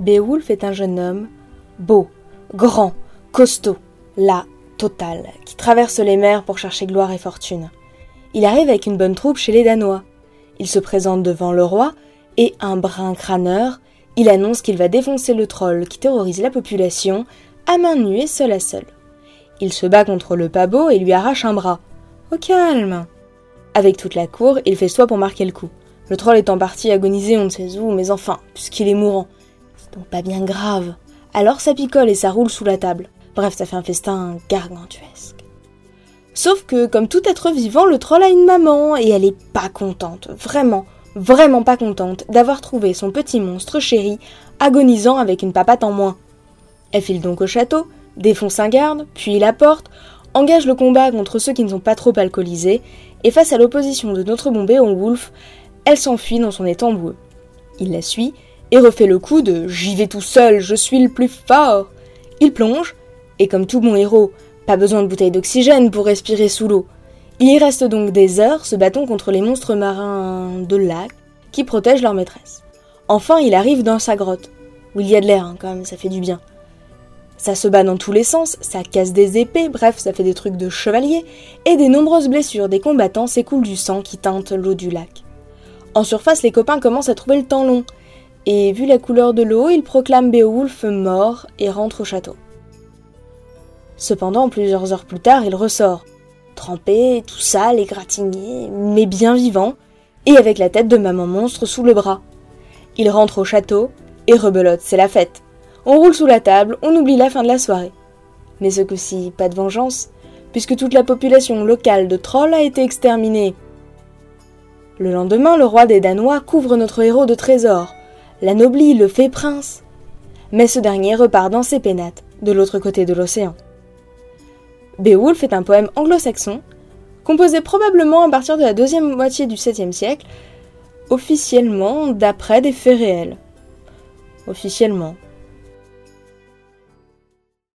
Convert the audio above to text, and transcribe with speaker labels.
Speaker 1: Beowulf est un jeune homme, beau, grand, costaud, la totale, qui traverse les mers pour chercher gloire et fortune. Il arrive avec une bonne troupe chez les Danois. Il se présente devant le roi, et un brin crâneur, il annonce qu'il va défoncer le troll qui terrorise la population, à main nue et seul à seul. Il se bat contre le pabot et lui arrache un bras. Au calme Avec toute la cour, il fait soi pour marquer le coup. Le troll est en partie agonisé on ne sait où, mais enfin, puisqu'il est mourant. Pas bien grave. Alors ça picole et ça roule sous la table. Bref, ça fait un festin gargantuesque. Sauf que, comme tout être vivant, le troll a une maman et elle est pas contente, vraiment, vraiment pas contente d'avoir trouvé son petit monstre chéri agonisant avec une papate en moins. Elle file donc au château, défonce un garde, puis la porte, engage le combat contre ceux qui ne sont pas trop alcoolisés, et face à l'opposition de notre bon Wolf, elle s'enfuit dans son étang boueux. Il la suit et refait le coup de J'y vais tout seul, je suis le plus fort. Il plonge, et comme tout bon héros, pas besoin de bouteille d'oxygène pour respirer sous l'eau. Il y reste donc des heures se battant contre les monstres marins de lac qui protègent leur maîtresse. Enfin, il arrive dans sa grotte, où il y a de l'air, hein, quand même, ça fait du bien. Ça se bat dans tous les sens, ça casse des épées, bref, ça fait des trucs de chevalier, et des nombreuses blessures des combattants s'écoulent du sang qui teinte l'eau du lac. En surface, les copains commencent à trouver le temps long, et vu la couleur de l'eau, ils proclament Beowulf mort et rentrent au château. Cependant, plusieurs heures plus tard, il ressort, trempé, tout sale, égratigné, mais bien vivant, et avec la tête de maman monstre sous le bras. Il rentre au château, et rebelote, c'est la fête. On roule sous la table, on oublie la fin de la soirée. Mais ce coup-ci, pas de vengeance, puisque toute la population locale de trolls a été exterminée. Le lendemain, le roi des Danois couvre notre héros de trésors, l'anoblit, le fait prince. Mais ce dernier repart dans ses pénates, de l'autre côté de l'océan. Beowulf est un poème anglo-saxon, composé probablement à partir de la deuxième moitié du 7e siècle, officiellement d'après des faits réels. Officiellement.